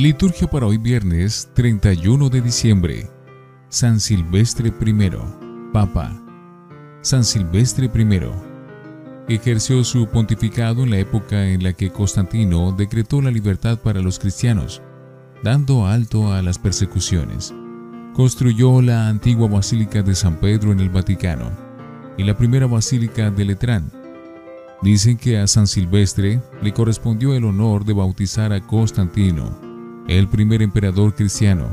Liturgia para hoy viernes 31 de diciembre. San Silvestre I, Papa. San Silvestre I ejerció su pontificado en la época en la que Constantino decretó la libertad para los cristianos, dando alto a las persecuciones. Construyó la antigua Basílica de San Pedro en el Vaticano y la primera Basílica de Letrán. Dicen que a San Silvestre le correspondió el honor de bautizar a Constantino el primer emperador cristiano.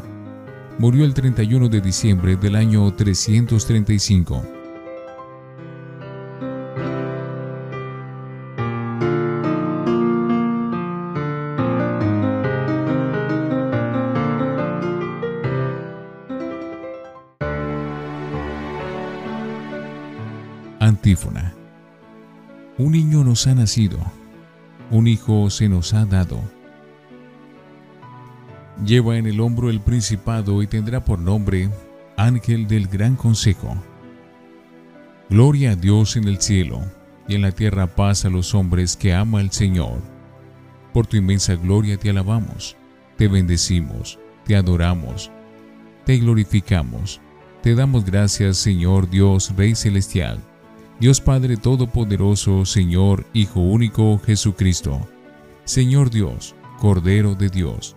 Murió el 31 de diciembre del año 335. Antífona. Un niño nos ha nacido, un hijo se nos ha dado Lleva en el hombro el principado y tendrá por nombre Ángel del Gran Consejo. Gloria a Dios en el cielo y en la tierra paz a los hombres que ama el Señor. Por tu inmensa gloria te alabamos, te bendecimos, te adoramos, te glorificamos, te damos gracias Señor Dios Rey Celestial, Dios Padre Todopoderoso, Señor Hijo Único Jesucristo, Señor Dios, Cordero de Dios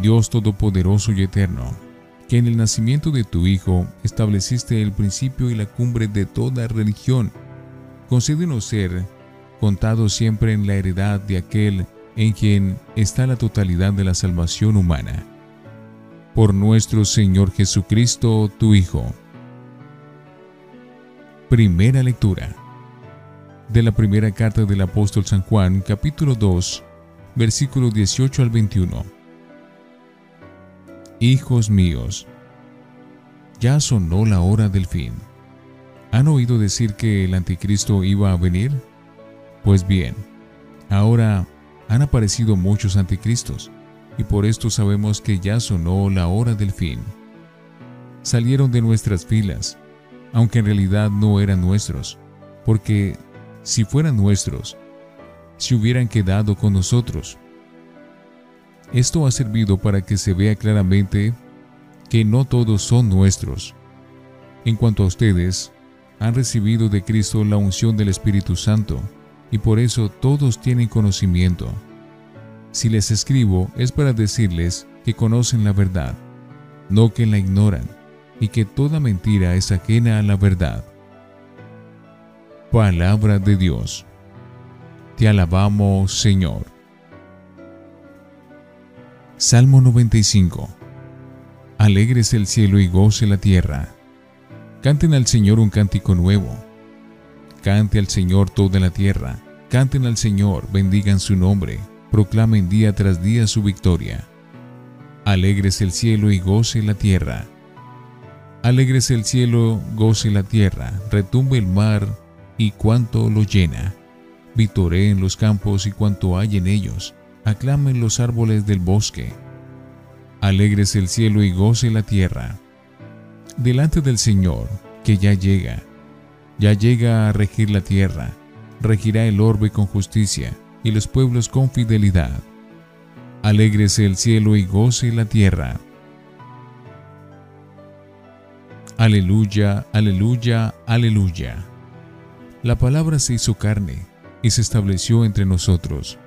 Dios Todopoderoso y Eterno, que en el nacimiento de tu Hijo estableciste el principio y la cumbre de toda religión, concédenos ser contados siempre en la heredad de aquel en quien está la totalidad de la salvación humana. Por nuestro Señor Jesucristo, tu Hijo. Primera lectura de la primera carta del apóstol San Juan, capítulo 2, versículo 18 al 21. Hijos míos, ya sonó la hora del fin. ¿Han oído decir que el anticristo iba a venir? Pues bien, ahora han aparecido muchos anticristos, y por esto sabemos que ya sonó la hora del fin. Salieron de nuestras filas, aunque en realidad no eran nuestros, porque si fueran nuestros, se hubieran quedado con nosotros esto ha servido para que se vea claramente que no todos son nuestros. En cuanto a ustedes, han recibido de Cristo la unción del Espíritu Santo, y por eso todos tienen conocimiento. Si les escribo es para decirles que conocen la verdad, no que la ignoran, y que toda mentira es ajena a la verdad. Palabra de Dios. Te alabamos, Señor. Salmo 95 Alegres el cielo y goce la tierra. Canten al Señor un cántico nuevo. Cante al Señor toda la tierra. Canten al Señor, bendigan su nombre. Proclamen día tras día su victoria. Alegres el cielo y goce la tierra. Alegres el cielo, goce la tierra, retumbe el mar y cuanto lo llena. Vitoreen los campos y cuanto hay en ellos aclamen los árboles del bosque. Alegres el cielo y goce la tierra. Delante del Señor, que ya llega, ya llega a regir la tierra, regirá el orbe con justicia y los pueblos con fidelidad. Alégrese el cielo y goce la tierra. Aleluya, aleluya, aleluya. La palabra se hizo carne y se estableció entre nosotros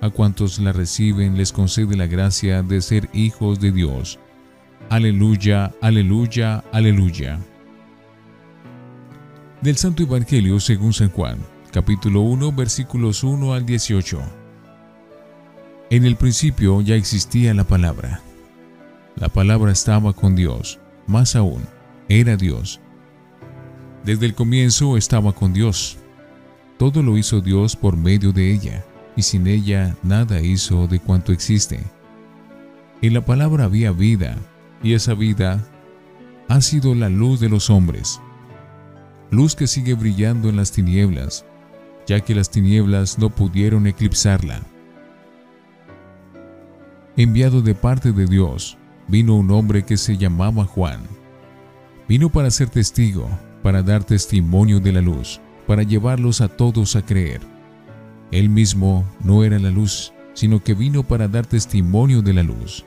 a cuantos la reciben les concede la gracia de ser hijos de Dios. Aleluya, aleluya, aleluya. Del Santo Evangelio según San Juan, capítulo 1, versículos 1 al 18. En el principio ya existía la palabra. La palabra estaba con Dios, más aún, era Dios. Desde el comienzo estaba con Dios. Todo lo hizo Dios por medio de ella y sin ella nada hizo de cuanto existe. En la palabra había vida, y esa vida ha sido la luz de los hombres. Luz que sigue brillando en las tinieblas, ya que las tinieblas no pudieron eclipsarla. Enviado de parte de Dios, vino un hombre que se llamaba Juan. Vino para ser testigo, para dar testimonio de la luz, para llevarlos a todos a creer. Él mismo no era la luz, sino que vino para dar testimonio de la luz.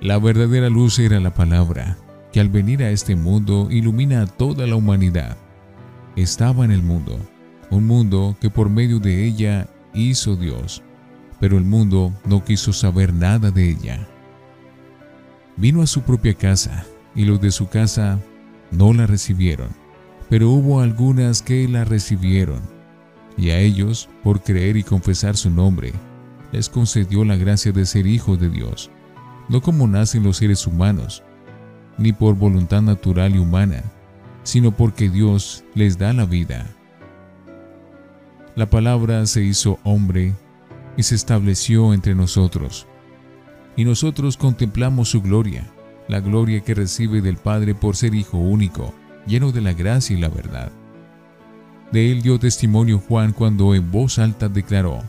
La verdadera luz era la palabra, que al venir a este mundo ilumina a toda la humanidad. Estaba en el mundo, un mundo que por medio de ella hizo Dios, pero el mundo no quiso saber nada de ella. Vino a su propia casa, y los de su casa no la recibieron, pero hubo algunas que la recibieron, y a ellos, por creer y confesar su nombre, les concedió la gracia de ser hijos de Dios, no como nacen los seres humanos, ni por voluntad natural y humana, sino porque Dios les da la vida. La palabra se hizo hombre y se estableció entre nosotros, y nosotros contemplamos su gloria, la gloria que recibe del Padre por ser Hijo único, lleno de la gracia y la verdad. De él dio testimonio Juan cuando en voz alta declaró,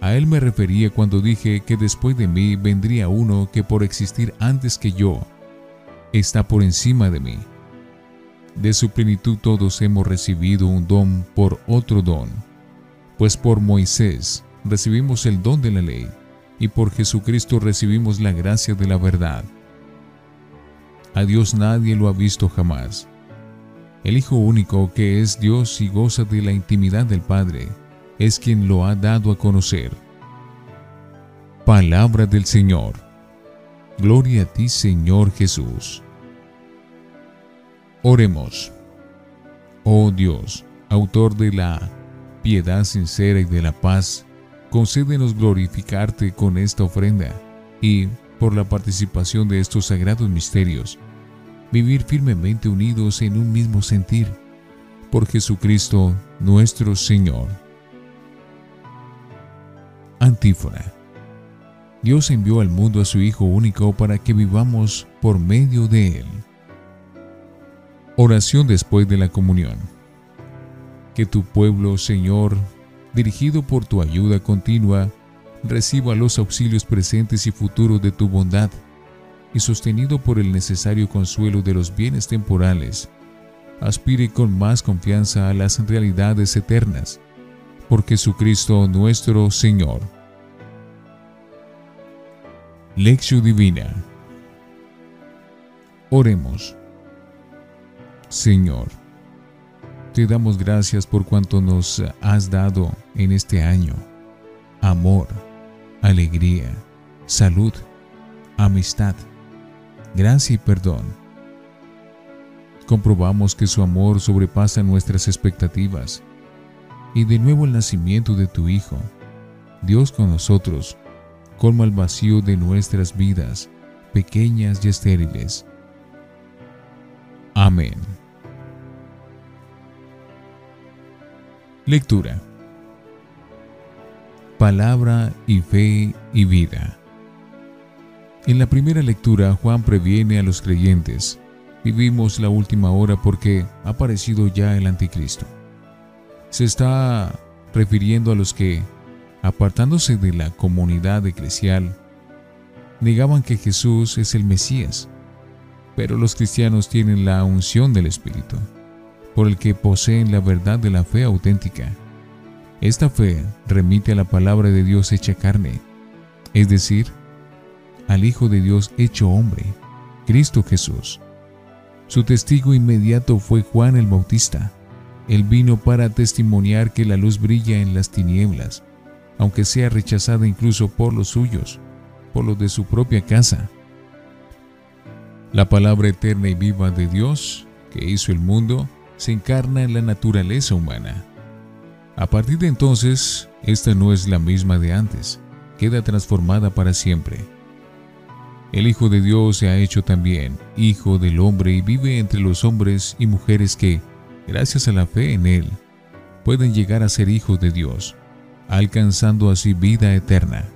a él me refería cuando dije que después de mí vendría uno que por existir antes que yo, está por encima de mí. De su plenitud todos hemos recibido un don por otro don, pues por Moisés recibimos el don de la ley, y por Jesucristo recibimos la gracia de la verdad. A Dios nadie lo ha visto jamás. El Hijo único que es Dios y goza de la intimidad del Padre, es quien lo ha dado a conocer. Palabra del Señor. Gloria a ti, Señor Jesús. Oremos. Oh Dios, autor de la piedad sincera y de la paz, concédenos glorificarte con esta ofrenda y, por la participación de estos sagrados misterios, vivir firmemente unidos en un mismo sentir. Por Jesucristo nuestro Señor. Antífona. Dios envió al mundo a su Hijo único para que vivamos por medio de Él. Oración después de la comunión. Que tu pueblo, Señor, dirigido por tu ayuda continua, reciba los auxilios presentes y futuros de tu bondad, y sostenido por el necesario consuelo de los bienes temporales, aspire con más confianza a las realidades eternas por Jesucristo nuestro Señor. Lección Divina Oremos. Señor, te damos gracias por cuanto nos has dado en este año. Amor, alegría, salud, amistad, gracia y perdón. Comprobamos que su amor sobrepasa nuestras expectativas y de nuevo el nacimiento de tu Hijo, Dios con nosotros, colma el vacío de nuestras vidas, pequeñas y estériles. Amén. Lectura. Palabra y fe y vida. En la primera lectura, Juan previene a los creyentes. Vivimos la última hora porque ha aparecido ya el anticristo se está refiriendo a los que, apartándose de la comunidad eclesial, negaban que Jesús es el Mesías. Pero los cristianos tienen la unción del Espíritu, por el que poseen la verdad de la fe auténtica. Esta fe remite a la palabra de Dios hecha carne, es decir, al Hijo de Dios hecho hombre, Cristo Jesús. Su testigo inmediato fue Juan el Bautista él vino para testimoniar que la luz brilla en las tinieblas, aunque sea rechazada incluso por los suyos, por los de su propia casa. La palabra eterna y viva de Dios, que hizo el mundo, se encarna en la naturaleza humana. A partir de entonces, esta no es la misma de antes, queda transformada para siempre. El Hijo de Dios se ha hecho también Hijo del hombre y vive entre los hombres y mujeres que, gracias a la fe en Él, pueden llegar a ser hijos de Dios, alcanzando así vida eterna.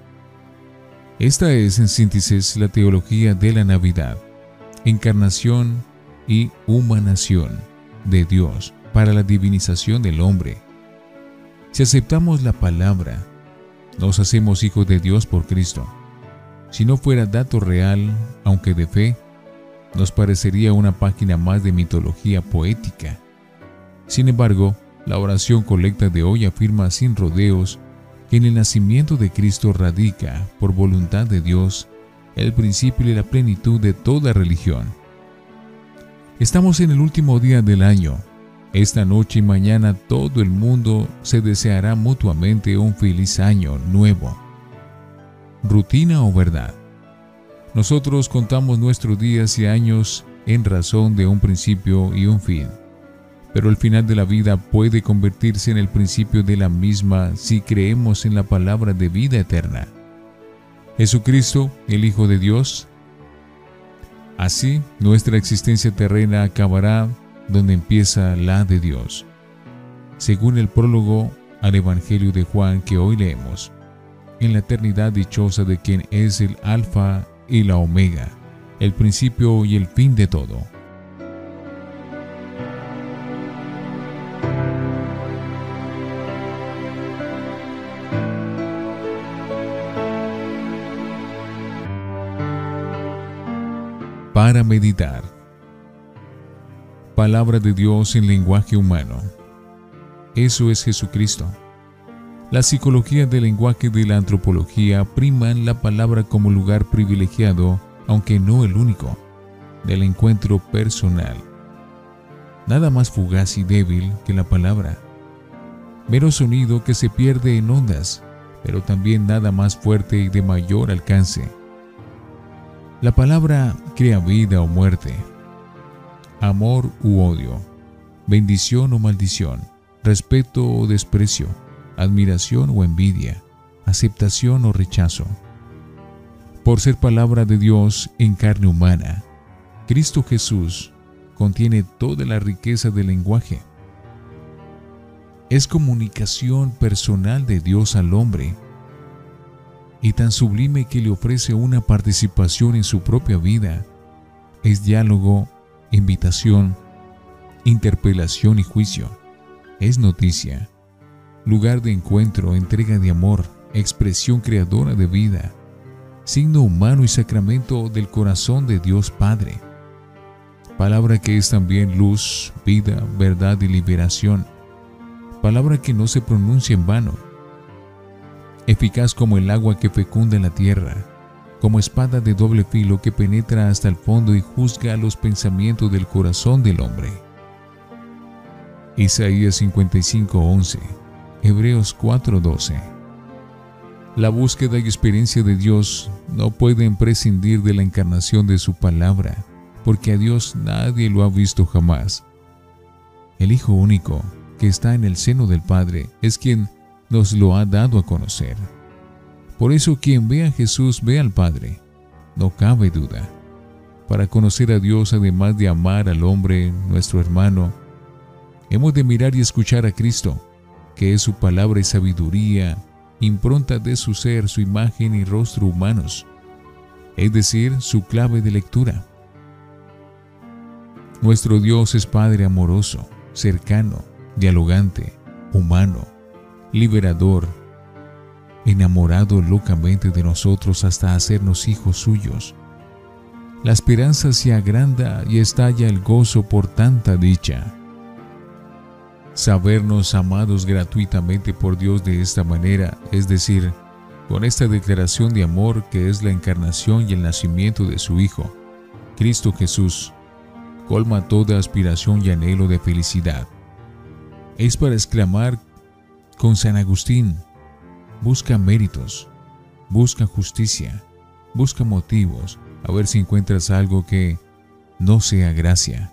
Esta es en síntesis la teología de la Navidad, encarnación y humanación de Dios para la divinización del hombre. Si aceptamos la palabra, nos hacemos hijos de Dios por Cristo. Si no fuera dato real, aunque de fe, nos parecería una página más de mitología poética. Sin embargo, la oración colecta de hoy afirma sin rodeos que en el nacimiento de Cristo radica, por voluntad de Dios, el principio y la plenitud de toda religión. Estamos en el último día del año. Esta noche y mañana todo el mundo se deseará mutuamente un feliz año nuevo. ¿Rutina o verdad? Nosotros contamos nuestros días y años en razón de un principio y un fin pero el final de la vida puede convertirse en el principio de la misma si creemos en la palabra de vida eterna. Jesucristo, el Hijo de Dios. Así, nuestra existencia terrena acabará donde empieza la de Dios, según el prólogo al Evangelio de Juan que hoy leemos, en la eternidad dichosa de quien es el Alfa y la Omega, el principio y el fin de todo para meditar. Palabra de Dios en lenguaje humano. Eso es Jesucristo. La psicología del lenguaje de la antropología priman la palabra como lugar privilegiado, aunque no el único, del encuentro personal. Nada más fugaz y débil que la palabra. Mero sonido que se pierde en ondas, pero también nada más fuerte y de mayor alcance. La palabra crea vida o muerte, amor u odio, bendición o maldición, respeto o desprecio, admiración o envidia, aceptación o rechazo. Por ser palabra de Dios en carne humana, Cristo Jesús contiene toda la riqueza del lenguaje. Es comunicación personal de Dios al hombre y tan sublime que le ofrece una participación en su propia vida. Es diálogo, invitación, interpelación y juicio. Es noticia, lugar de encuentro, entrega de amor, expresión creadora de vida, signo humano y sacramento del corazón de Dios Padre. Palabra que es también luz, vida, verdad y liberación. Palabra que no se pronuncia en vano eficaz como el agua que fecunda la tierra, como espada de doble filo que penetra hasta el fondo y juzga los pensamientos del corazón del hombre. Isaías 55:11, Hebreos 4:12. La búsqueda y experiencia de Dios no pueden prescindir de la encarnación de su palabra, porque a Dios nadie lo ha visto jamás. El Hijo único, que está en el seno del Padre, es quien nos lo ha dado a conocer. Por eso quien ve a Jesús ve al Padre, no cabe duda. Para conocer a Dios, además de amar al hombre, nuestro hermano, hemos de mirar y escuchar a Cristo, que es su palabra y sabiduría, impronta de su ser, su imagen y rostro humanos, es decir, su clave de lectura. Nuestro Dios es Padre amoroso, cercano, dialogante, humano, liberador, enamorado locamente de nosotros hasta hacernos hijos suyos. La esperanza se agranda y estalla el gozo por tanta dicha. Sabernos amados gratuitamente por Dios de esta manera, es decir, con esta declaración de amor que es la encarnación y el nacimiento de su Hijo, Cristo Jesús, colma toda aspiración y anhelo de felicidad. Es para exclamar con San Agustín, busca méritos, busca justicia, busca motivos, a ver si encuentras algo que no sea gracia.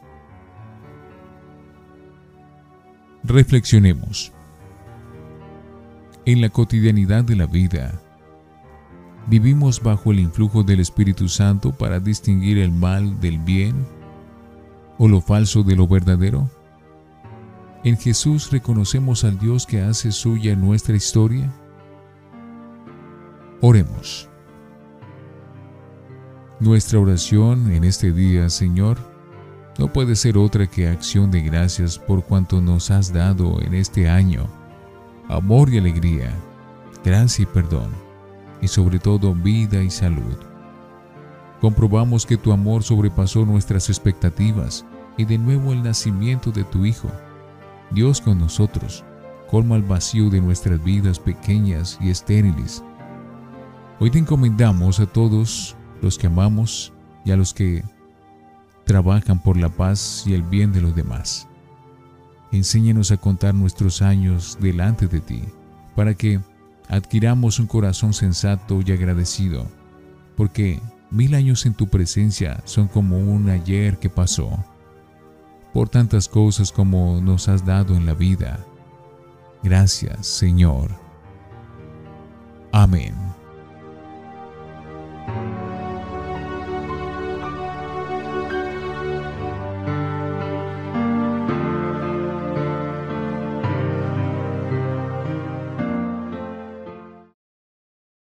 Reflexionemos. En la cotidianidad de la vida, ¿vivimos bajo el influjo del Espíritu Santo para distinguir el mal del bien o lo falso de lo verdadero? ¿En Jesús reconocemos al Dios que hace suya nuestra historia? Oremos. Nuestra oración en este día, Señor, no puede ser otra que acción de gracias por cuanto nos has dado en este año. Amor y alegría, gracia y perdón, y sobre todo vida y salud. Comprobamos que tu amor sobrepasó nuestras expectativas y de nuevo el nacimiento de tu Hijo. Dios con nosotros, colma el vacío de nuestras vidas pequeñas y estériles. Hoy te encomendamos a todos los que amamos y a los que trabajan por la paz y el bien de los demás. Enséñanos a contar nuestros años delante de ti, para que adquiramos un corazón sensato y agradecido, porque mil años en tu presencia son como un ayer que pasó, por tantas cosas como nos has dado en la vida. Gracias, Señor. Amén.